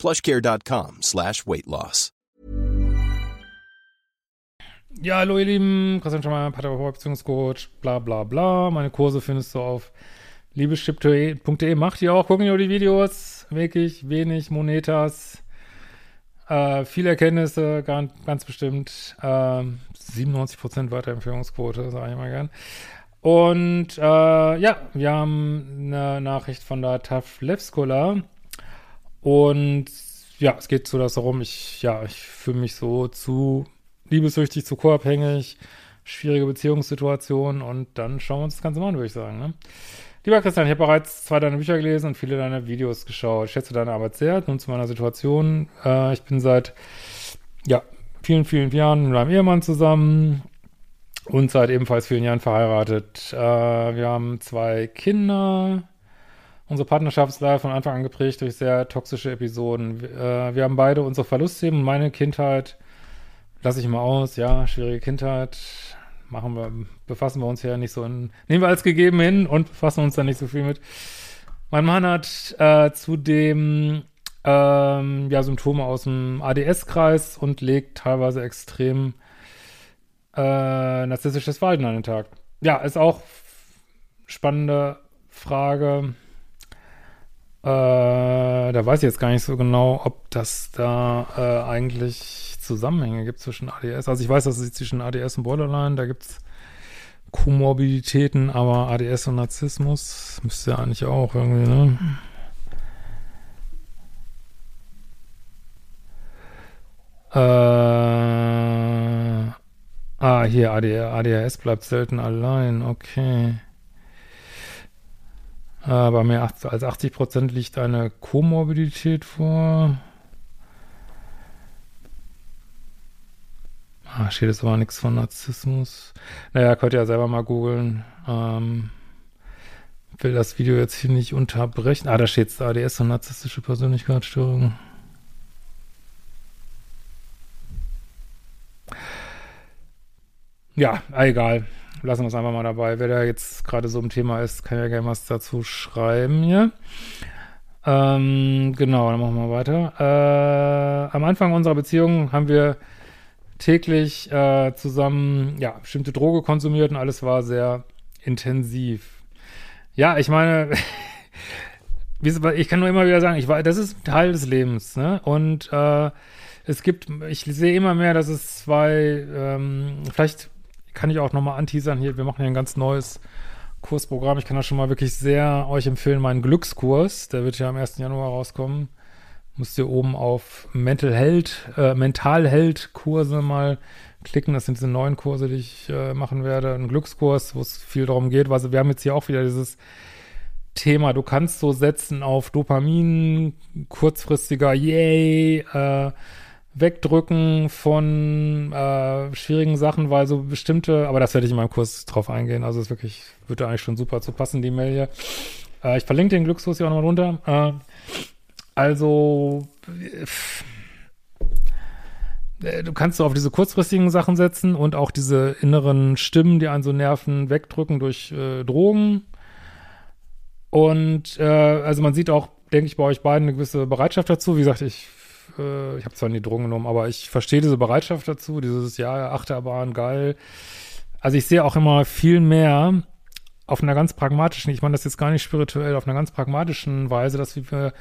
plushcare.com slash weight loss. Ja, hallo ihr Lieben, Christian Schemmer, Paartherapeut, Beziehungscoach, bla bla bla. Meine Kurse findest du auf liebeschip.de. Macht ihr auch, gucken ihr die Videos. Wirklich wenig Monetas. Äh, viele Erkenntnisse, ganz, ganz bestimmt. Äh, 97% Weiterempfehlungsquote, sage ich mal gern. Und äh, ja, wir haben eine Nachricht von der TAF Levskola. Und ja, es geht so darum, ich, ja, ich fühle mich so zu liebessüchtig, zu co-abhängig, schwierige Beziehungssituationen und dann schauen wir uns das Ganze mal an, würde ich sagen. Ne? Lieber Christian, ich habe bereits zwei deiner Bücher gelesen und viele deiner Videos geschaut. Ich schätze deine Arbeit sehr. Nun zu meiner Situation. Äh, ich bin seit ja, vielen, vielen Jahren mit meinem Ehemann zusammen und seit ebenfalls vielen Jahren verheiratet. Äh, wir haben zwei Kinder. Unsere Partnerschaft ist leider von Anfang an geprägt durch sehr toxische Episoden. Äh, wir haben beide unsere Verlustthemen. Meine Kindheit lasse ich mal aus. Ja, schwierige Kindheit. Machen wir, befassen wir uns ja nicht so in, nehmen wir als gegeben hin und befassen uns da nicht so viel mit. Mein Mann hat äh, zudem ähm, ja, Symptome aus dem ADS-Kreis und legt teilweise extrem äh, narzisstisches Verhalten an den Tag. Ja, ist auch spannende Frage. Äh, da weiß ich jetzt gar nicht so genau, ob das da äh, eigentlich Zusammenhänge gibt zwischen ADS. Also ich weiß, dass es zwischen ADS und Borderline, da gibt es Komorbiditäten, aber ADS und Narzissmus müsste ja eigentlich auch irgendwie, ne? Äh, ah, hier, ADR, ADHS bleibt selten allein, okay. Aber mehr als 80 Prozent liegt eine Komorbidität vor. Ah, steht jetzt aber nichts von Narzissmus. Naja, könnt ihr ja selber mal googeln. Ähm, will das Video jetzt hier nicht unterbrechen. Ah, da steht ADS und narzisstische Persönlichkeitsstörung. Ja, egal lassen wir es einfach mal dabei. Wer da jetzt gerade so im Thema ist, kann ja gerne was dazu schreiben hier. Ähm, genau, dann machen wir weiter. Äh, am Anfang unserer Beziehung haben wir täglich äh, zusammen, ja, bestimmte Droge konsumiert und alles war sehr intensiv. Ja, ich meine, ich kann nur immer wieder sagen, ich war, das ist Teil des Lebens, ne? Und äh, es gibt, ich sehe immer mehr, dass es zwei, ähm, vielleicht kann ich auch nochmal anteasern hier. Wir machen hier ein ganz neues Kursprogramm. Ich kann da schon mal wirklich sehr euch empfehlen, meinen Glückskurs. Der wird ja am 1. Januar rauskommen. Müsst ihr oben auf Mental Health, äh, Mental Health Kurse mal klicken. Das sind diese neuen Kurse, die ich äh, machen werde. Ein Glückskurs, wo es viel darum geht. Also wir haben jetzt hier auch wieder dieses Thema, du kannst so setzen auf Dopamin, kurzfristiger Yay, äh, Wegdrücken von äh, schwierigen Sachen, weil so bestimmte, aber das werde ich in meinem Kurs drauf eingehen. Also es wirklich, würde eigentlich schon super zu passen, die Mail hier. Äh, ich verlinke den Glückskurs hier auch nochmal runter. Äh, also äh, du kannst so auf diese kurzfristigen Sachen setzen und auch diese inneren Stimmen, die einen so nerven, wegdrücken durch äh, Drogen. Und äh, also man sieht auch, denke ich, bei euch beiden eine gewisse Bereitschaft dazu. Wie gesagt, ich äh, ich habe zwar nie Drogen genommen, aber ich verstehe diese Bereitschaft dazu, dieses, ja, Achterbahn, geil. Also ich sehe auch immer viel mehr auf einer ganz pragmatischen, ich meine das jetzt gar nicht spirituell, auf einer ganz pragmatischen Weise, dass wir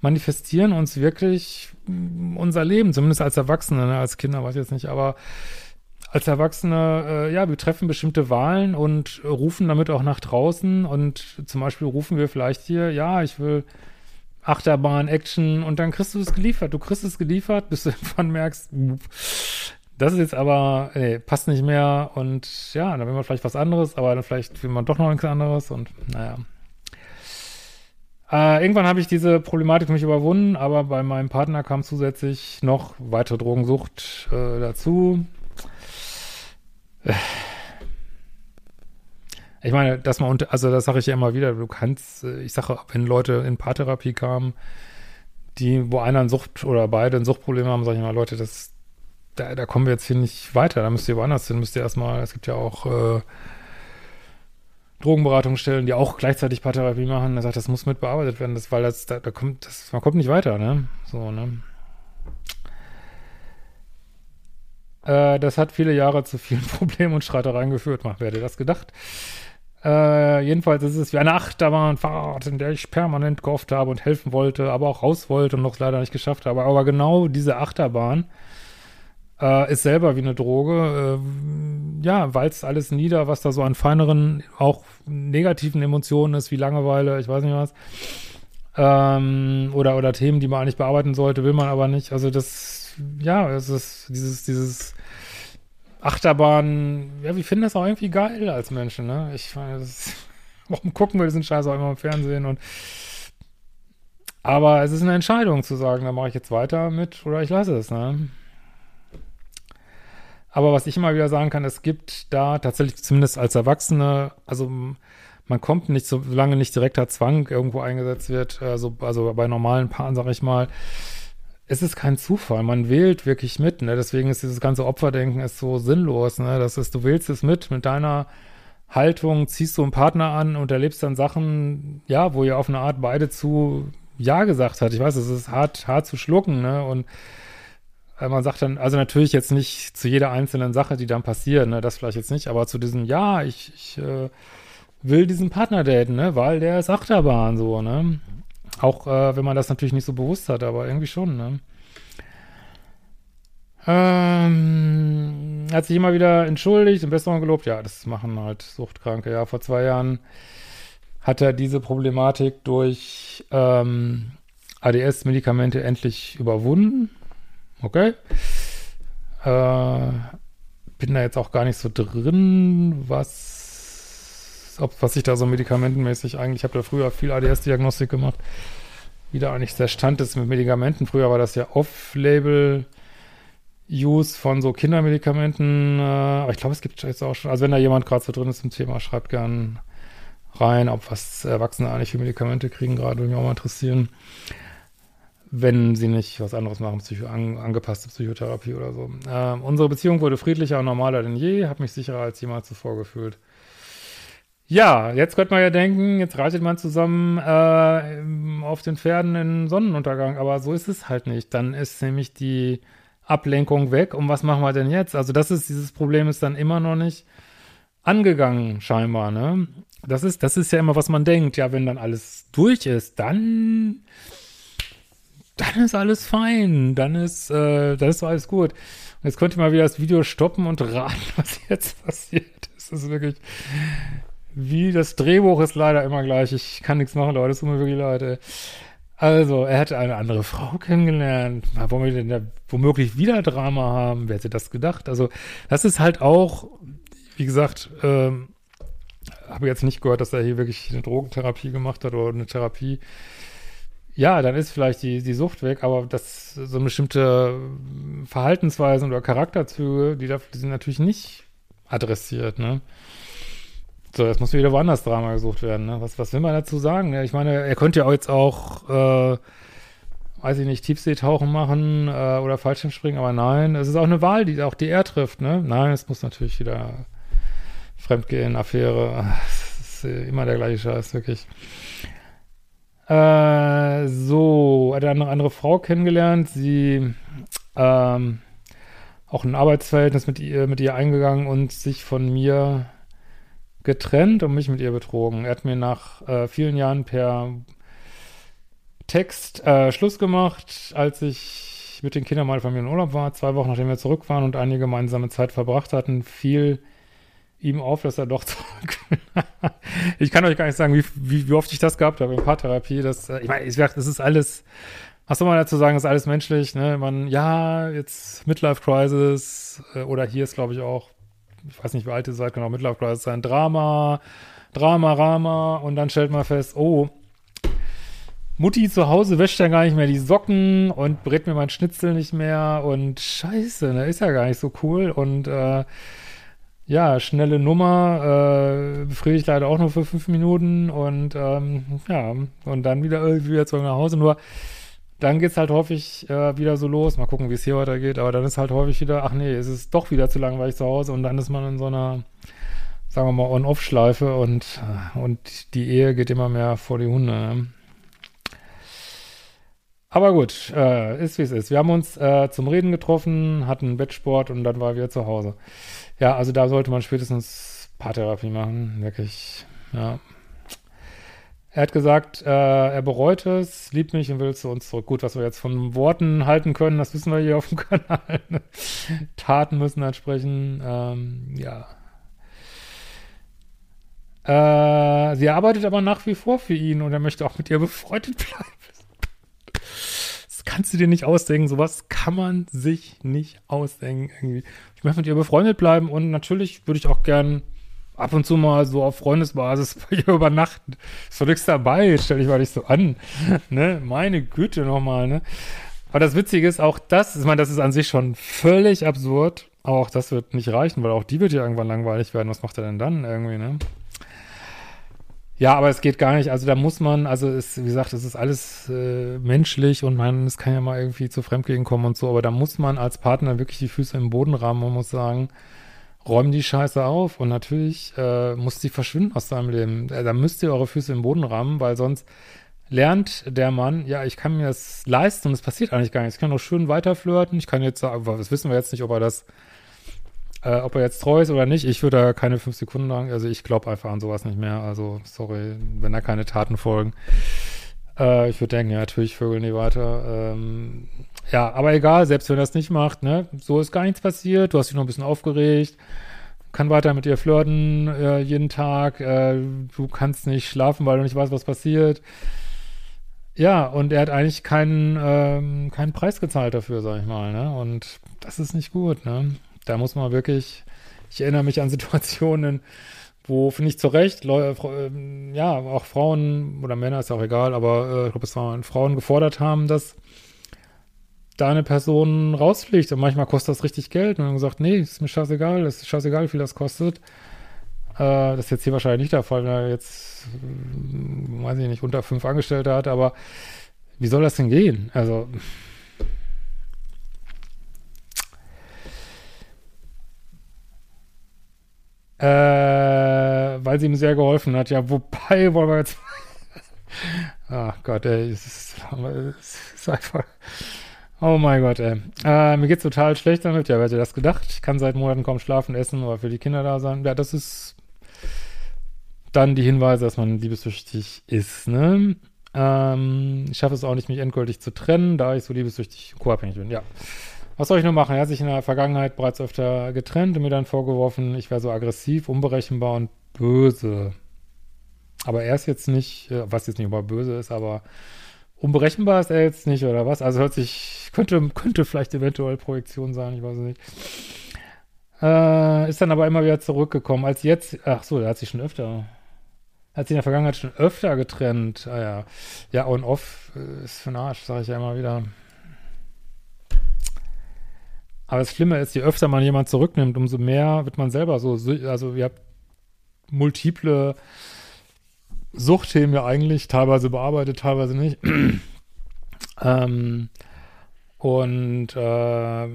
manifestieren uns wirklich mm, unser Leben, zumindest als Erwachsene, ne? als Kinder weiß ich jetzt nicht, aber als Erwachsene, äh, ja, wir treffen bestimmte Wahlen und rufen damit auch nach draußen und zum Beispiel rufen wir vielleicht hier, ja, ich will Achterbahn, Action und dann kriegst du es geliefert. Du kriegst es geliefert, bis du irgendwann merkst, das ist jetzt aber, nee, passt nicht mehr und ja, dann will man vielleicht was anderes, aber dann vielleicht will man doch noch nichts anderes und naja. Äh, irgendwann habe ich diese Problematik für mich überwunden, aber bei meinem Partner kam zusätzlich noch weitere Drogensucht äh, dazu. Ich meine, dass man, unter, also das sage ich ja immer wieder, du kannst, äh, ich sage, wenn Leute in Paartherapie kamen, die, wo einer ein Sucht oder beide ein Suchtproblem haben, sage ich immer, Leute, das, da, da kommen wir jetzt hier nicht weiter, da müsst ihr woanders hin, müsst ihr erstmal, es gibt ja auch äh, Drogenberatungsstellen, die auch gleichzeitig Paartherapie machen, er sagt, das muss mit bearbeitet werden, das, weil das, da, da kommt, das, man kommt nicht weiter, ne? So, ne? Äh, das hat viele Jahre zu vielen Problemen und Streitereien geführt, wer hätte das gedacht? Äh, jedenfalls ist es wie eine Achterbahnfahrt, in der ich permanent gehofft habe und helfen wollte, aber auch raus wollte und noch leider nicht geschafft habe. Aber genau diese Achterbahn äh, ist selber wie eine Droge. Äh, ja, walzt alles nieder, was da so an feineren, auch negativen Emotionen ist, wie Langeweile, ich weiß nicht was. Ähm, oder, oder Themen, die man eigentlich bearbeiten sollte, will man aber nicht. Also das, ja, es ist dieses, dieses Achterbahn, ja, wir finden das auch irgendwie geil als Menschen, ne? Ich meine, das, warum gucken wir diesen Scheiß auch immer im Fernsehen und aber es ist eine Entscheidung zu sagen, da mache ich jetzt weiter mit oder ich lasse es, ne? Aber was ich immer wieder sagen kann, es gibt da tatsächlich zumindest als Erwachsene, also man kommt nicht, solange nicht direkter Zwang irgendwo eingesetzt wird, also, also bei normalen Paaren, sag ich mal, es ist kein Zufall, man wählt wirklich mit, ne? Deswegen ist dieses ganze Opferdenken ist so sinnlos, ne? Das ist, du wählst es mit, mit deiner Haltung ziehst du einen Partner an und erlebst dann Sachen, ja, wo ihr auf eine Art beide zu Ja gesagt hat. Ich weiß, es ist hart, hart zu schlucken, ne? Und äh, man sagt dann, also natürlich jetzt nicht zu jeder einzelnen Sache, die dann passiert, ne? Das vielleicht jetzt nicht, aber zu diesem, ja, ich, ich äh, will diesen Partner daten, ne? Weil der ist Achterbahn, so, ne? Auch äh, wenn man das natürlich nicht so bewusst hat, aber irgendwie schon, ne? Ähm, hat sich immer wieder entschuldigt und Besserung gelobt. Ja, das machen halt Suchtkranke. Ja, vor zwei Jahren hat er diese Problematik durch ähm, ADS-Medikamente endlich überwunden. Okay. Äh, bin da jetzt auch gar nicht so drin, was ob, was ich da so medikamentenmäßig eigentlich, ich habe da früher viel ADS-Diagnostik gemacht, wie da eigentlich der Stand ist mit Medikamenten. Früher war das ja Off-Label- Use von so Kindermedikamenten, äh, aber ich glaube, es gibt jetzt auch schon, also wenn da jemand gerade so drin ist im Thema, schreibt gern rein, ob was Erwachsene eigentlich für Medikamente kriegen, gerade würde mich auch mal interessieren, wenn sie nicht was anderes machen, Psycho an, angepasste Psychotherapie oder so. Äh, unsere Beziehung wurde friedlicher und normaler denn je, habe mich sicherer als jemals zuvor gefühlt. Ja, jetzt könnte man ja denken, jetzt reitet man zusammen äh, auf den Pferden in Sonnenuntergang, aber so ist es halt nicht. Dann ist nämlich die Ablenkung weg und was machen wir denn jetzt? Also das ist, dieses Problem ist dann immer noch nicht angegangen, scheinbar, ne? Das ist, das ist ja immer, was man denkt. Ja, wenn dann alles durch ist, dann, dann ist alles fein. Dann ist, äh, dann ist alles gut. Jetzt könnte ich mal wieder das Video stoppen und raten, was jetzt passiert. Das ist wirklich, wie das Drehbuch ist leider immer gleich. Ich kann nichts machen, Leute. Es tut mir wirklich leid. Ey. Also, er hatte eine andere Frau kennengelernt. Wollen wir denn da womöglich wieder Drama haben? Wer hätte das gedacht? Also, das ist halt auch, wie gesagt, ähm, habe jetzt nicht gehört, dass er hier wirklich eine Drogentherapie gemacht hat oder eine Therapie. Ja, dann ist vielleicht die, die Sucht weg, aber das so bestimmte Verhaltensweisen oder Charakterzüge, die, da, die sind natürlich nicht adressiert, ne? So, jetzt muss wieder woanders Drama gesucht werden. Ne? Was, was will man dazu sagen? Ja, ich meine, er könnte ja jetzt auch, äh, weiß ich nicht, Tiefseetauchen machen äh, oder Fallschirmspringen, aber nein, es ist auch eine Wahl, die auch die er trifft. Ne? Nein, es muss natürlich wieder Fremdgehen, Affäre. Das ist immer der gleiche Scheiß, wirklich. Äh, so, hat er eine andere Frau kennengelernt. Sie ähm, auch ein Arbeitsverhältnis mit ihr, mit ihr eingegangen und sich von mir getrennt und mich mit ihr betrogen. Er hat mir nach äh, vielen Jahren per Text äh, Schluss gemacht, als ich mit den Kindern von mir in Urlaub war. Zwei Wochen nachdem wir zurück waren und eine gemeinsame Zeit verbracht hatten, fiel ihm auf, dass er doch zurück Ich kann euch gar nicht sagen, wie, wie, wie oft ich das gehabt habe in Paartherapie. Das, äh, ich meine, ich das ist alles, was soll man dazu sagen, ist alles menschlich. Ne? Man, ja, jetzt Midlife Crisis äh, oder hier ist, glaube ich, auch ich weiß nicht, wie alt ihr seid, genau, Midlife-Crisis sein, Drama, Drama, Rama. Und dann stellt man fest, oh, Mutti zu Hause wäscht ja gar nicht mehr die Socken und brät mir mein Schnitzel nicht mehr. Und scheiße, ne, ist ja gar nicht so cool. Und äh, ja, schnelle Nummer, äh, befriedigt leider auch nur für fünf Minuten. Und ähm, ja, und dann wieder irgendwie wieder zurück nach Hause. Nur dann geht's halt häufig äh, wieder so los. Mal gucken, wie es hier weitergeht, aber dann ist halt häufig wieder, ach nee, es ist doch wieder zu langweilig zu Hause und dann ist man in so einer sagen wir mal, On-Off-Schleife und, und die Ehe geht immer mehr vor die Hunde. Ne? Aber gut, äh, ist wie es ist. Wir haben uns äh, zum Reden getroffen, hatten Bettsport und dann war wir zu Hause. Ja, also da sollte man spätestens Paartherapie machen, wirklich, ja. Er hat gesagt, äh, er bereut es, liebt mich und will zu uns zurück. Gut, was wir jetzt von Worten halten können, das wissen wir hier auf dem Kanal. Taten müssen entsprechen, ähm, ja. Äh, sie arbeitet aber nach wie vor für ihn und er möchte auch mit ihr befreundet bleiben. Das kannst du dir nicht ausdenken. Sowas kann man sich nicht ausdenken. Irgendwie. Ich möchte mit ihr befreundet bleiben und natürlich würde ich auch gern ab und zu mal so auf Freundesbasis bei ihr übernachten. Ist doch nichts dabei, stell dich mal nicht so an. ne? Meine Güte nochmal, ne? Aber das Witzige ist auch das, ich meine, das ist an sich schon völlig absurd. Aber auch das wird nicht reichen, weil auch die wird ja irgendwann langweilig werden. Was macht er denn dann irgendwie, ne? Ja, aber es geht gar nicht. Also da muss man, also es, wie gesagt, es ist alles äh, menschlich und man, es kann ja mal irgendwie zu Fremdgehen kommen und so, aber da muss man als Partner wirklich die Füße im Boden rammen und muss sagen, räumen die Scheiße auf und natürlich äh, muss die verschwinden aus deinem Leben. Äh, da müsst ihr eure Füße im Boden rammen, weil sonst lernt der Mann, ja, ich kann mir das leisten und es passiert eigentlich gar nichts. Ich kann doch schön weiterflirten. Ich kann jetzt sagen, das wissen wir jetzt nicht, ob er das äh, ob er jetzt treu ist oder nicht, ich würde da keine fünf Sekunden lang, also ich glaube einfach an sowas nicht mehr. Also, sorry, wenn da keine Taten folgen. Äh, ich würde denken, ja, natürlich vögeln die weiter. Ähm, ja, aber egal, selbst wenn er das nicht macht, ne, so ist gar nichts passiert, du hast dich noch ein bisschen aufgeregt, kann weiter mit ihr flirten äh, jeden Tag, äh, du kannst nicht schlafen, weil du nicht weißt, was passiert. Ja, und er hat eigentlich keinen, ähm, keinen Preis gezahlt dafür, sag ich mal, ne? Und das ist nicht gut, ne? Da muss man wirklich, ich erinnere mich an Situationen, wo, finde ich zu Recht, Leu äh, ja, auch Frauen oder Männer, ist auch egal, aber äh, ich glaube, es waren Frauen gefordert haben, dass da eine Person rausfliegt. Und manchmal kostet das richtig Geld. Und dann gesagt, nee, ist mir scheißegal, ist scheißegal, wie viel das kostet. Äh, das ist jetzt hier wahrscheinlich nicht der Fall, wenn er jetzt, äh, weiß ich nicht, unter fünf Angestellte hat, aber wie soll das denn gehen? Also, Äh, weil sie ihm sehr geholfen hat. Ja, wobei wollen wir jetzt. Ach Gott, ey, es ist, es ist einfach. Oh mein Gott, ey. Äh, mir geht's total schlecht damit. Ja, wer hätte das gedacht? Ich kann seit Monaten kaum schlafen, essen oder für die Kinder da sein. Ja, das ist dann die Hinweise, dass man liebessüchtig ist, ne? Ähm, ich schaffe es auch nicht, mich endgültig zu trennen, da ich so liebessüchtig co-abhängig bin. Ja. Was soll ich nur machen? Er hat sich in der Vergangenheit bereits öfter getrennt und mir dann vorgeworfen, ich wäre so aggressiv, unberechenbar und böse. Aber er ist jetzt nicht, äh, was jetzt nicht über böse ist, aber unberechenbar ist er jetzt nicht, oder was? Also hört sich, könnte, könnte vielleicht eventuell Projektion sein, ich weiß es nicht. Äh, ist dann aber immer wieder zurückgekommen. Als jetzt, ach so, er hat sich schon öfter, hat sich in der Vergangenheit schon öfter getrennt. Ah ja, ja, on off äh, ist für den Arsch, sage ich ja immer wieder. Aber das Schlimme ist, je öfter man jemand zurücknimmt, umso mehr wird man selber so, also ihr habt multiple Suchtthemen ja eigentlich, teilweise bearbeitet, teilweise nicht. ähm, und äh,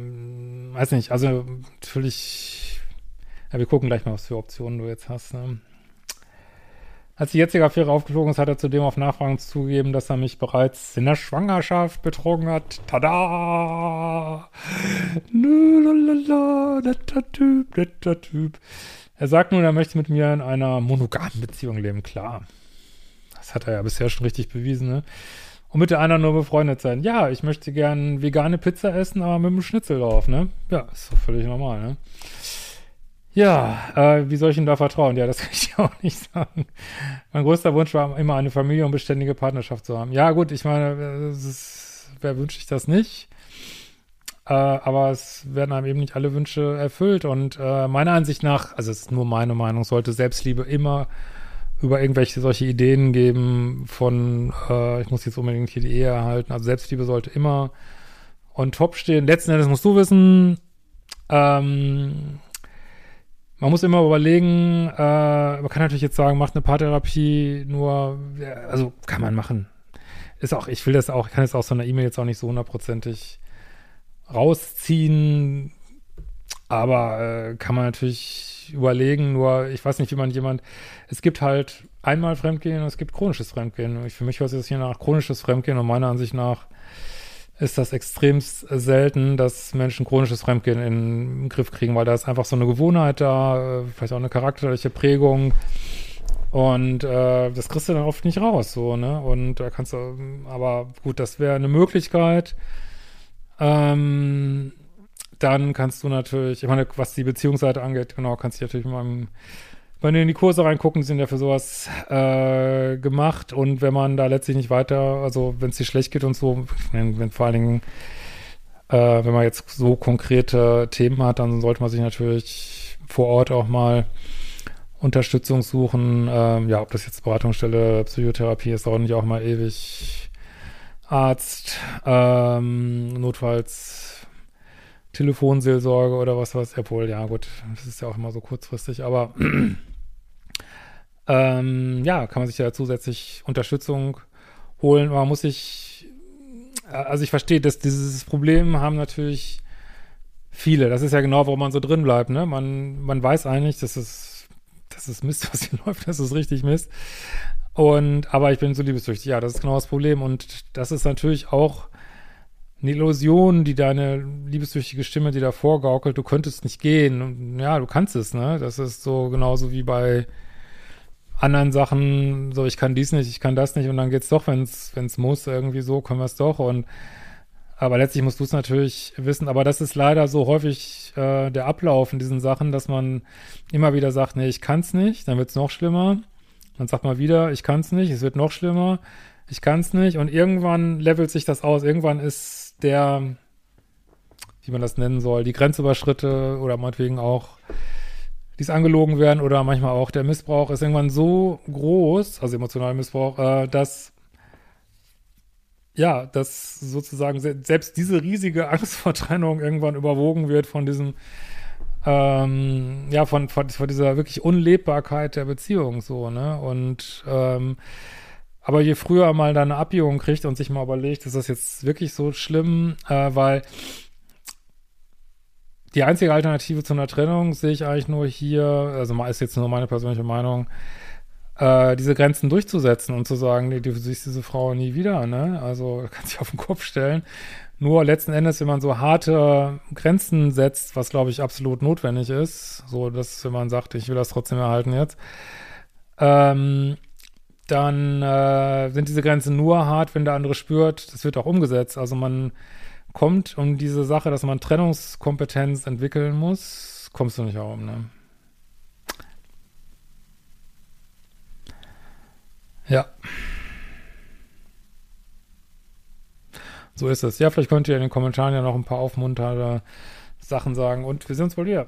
weiß nicht, also natürlich, ja, wir gucken gleich mal, was für Optionen du jetzt hast. Ne? Als die jetzige Affäre aufgeflogen ist, hat er zudem auf Nachfragen zugegeben, dass er mich bereits in der Schwangerschaft betrogen hat. Tada! Netter Typ, netter Typ. Er sagt nun, er möchte mit mir in einer monogamen Beziehung leben. Klar. Das hat er ja bisher schon richtig bewiesen, ne? Und mit der anderen nur befreundet sein. Ja, ich möchte gern vegane Pizza essen, aber mit einem Schnitzel drauf, ne? Ja, ist doch völlig normal, ne? Ja, äh, wie soll ich ihm da vertrauen? Ja, das kann ich auch nicht sagen. Mein größter Wunsch war immer eine Familie und beständige Partnerschaft zu haben. Ja, gut, ich meine, ist, wer wünscht sich das nicht? Äh, aber es werden einem eben nicht alle Wünsche erfüllt. Und äh, meiner Ansicht nach, also es ist nur meine Meinung, sollte Selbstliebe immer über irgendwelche solche Ideen geben von, äh, ich muss jetzt unbedingt hier die Ehe erhalten. Also Selbstliebe sollte immer on top stehen. Letzten Endes musst du wissen, ähm, man muss immer überlegen, äh, man kann natürlich jetzt sagen, macht eine Paartherapie nur, also kann man machen. Ist auch, ich will das auch, ich kann jetzt aus so einer E-Mail jetzt auch nicht so hundertprozentig rausziehen, aber äh, kann man natürlich überlegen, nur ich weiß nicht, wie man jemand, es gibt halt einmal Fremdgehen und es gibt chronisches Fremdgehen. Für mich hört das hier nach chronisches Fremdgehen und meiner Ansicht nach ist das extremst selten, dass Menschen chronisches Fremdgehen in den Griff kriegen, weil da ist einfach so eine Gewohnheit da, vielleicht auch eine charakterliche Prägung. Und äh, das kriegst du dann oft nicht raus, so, ne? Und da kannst du, aber gut, das wäre eine Möglichkeit. Ähm, dann kannst du natürlich, ich meine, was die Beziehungsseite angeht, genau, kannst du natürlich mit meinem wenn du in die Kurse reingucken, die sind ja für sowas äh, gemacht und wenn man da letztlich nicht weiter, also wenn es dir schlecht geht und so, wenn, wenn vor allen Dingen, äh, wenn man jetzt so konkrete Themen hat, dann sollte man sich natürlich vor Ort auch mal Unterstützung suchen. Ähm, ja, ob das jetzt Beratungsstelle, Psychotherapie ist, dauert nicht auch mal ewig. Arzt, ähm, notfalls Telefonseelsorge oder was weiß, obwohl, ja gut, das ist ja auch immer so kurzfristig, aber ähm, ja, kann man sich ja zusätzlich Unterstützung holen. Man muss sich, äh, also ich verstehe, dass dieses Problem haben natürlich viele. Das ist ja genau, warum man so drin bleibt, ne? Man, man weiß eigentlich, dass es, das ist Mist, was hier läuft, das ist richtig Mist. Und, aber ich bin so liebessüchtig, ja, das ist genau das Problem. Und das ist natürlich auch eine Illusion, die deine liebessüchtige Stimme dir da vorgaukelt, du könntest nicht gehen. Ja, du kannst es, ne? Das ist so genauso wie bei anderen Sachen, so ich kann dies nicht, ich kann das nicht und dann geht's doch, wenn es muss, irgendwie so, können wir es doch und aber letztlich musst du es natürlich wissen, aber das ist leider so häufig äh, der Ablauf in diesen Sachen, dass man immer wieder sagt, nee, ich kann's nicht, dann wird's noch schlimmer. Dann sagt man wieder, ich kann's nicht, es wird noch schlimmer, ich kann's nicht und irgendwann levelt sich das aus. Irgendwann ist der, wie man das nennen soll, die Grenzüberschritte oder meinetwegen auch die es angelogen werden oder manchmal auch der Missbrauch ist irgendwann so groß, also emotionaler Missbrauch, äh, dass ja, dass sozusagen se selbst diese riesige Angst vor Trennung irgendwann überwogen wird von diesem ähm, ja, von, von, von dieser wirklich Unlebbarkeit der Beziehung so, ne? Und ähm, aber je früher mal da eine Abbiehung kriegt und sich mal überlegt, ist das jetzt wirklich so schlimm, äh, weil die einzige Alternative zu einer Trennung sehe ich eigentlich nur hier, also ist jetzt nur meine persönliche Meinung, äh, diese Grenzen durchzusetzen und zu sagen, nee, du siehst diese Frau nie wieder, ne? Also kann sich auf den Kopf stellen. Nur letzten Endes, wenn man so harte Grenzen setzt, was glaube ich absolut notwendig ist, so dass wenn man sagt, ich will das trotzdem erhalten jetzt, ähm, dann äh, sind diese Grenzen nur hart, wenn der andere spürt, das wird auch umgesetzt. Also man kommt um diese Sache, dass man Trennungskompetenz entwickeln muss, kommst du nicht herum, ne? Ja. So ist es. Ja, vielleicht könnt ihr in den Kommentaren ja noch ein paar aufmunternde Sachen sagen und wir sehen uns wohl wieder.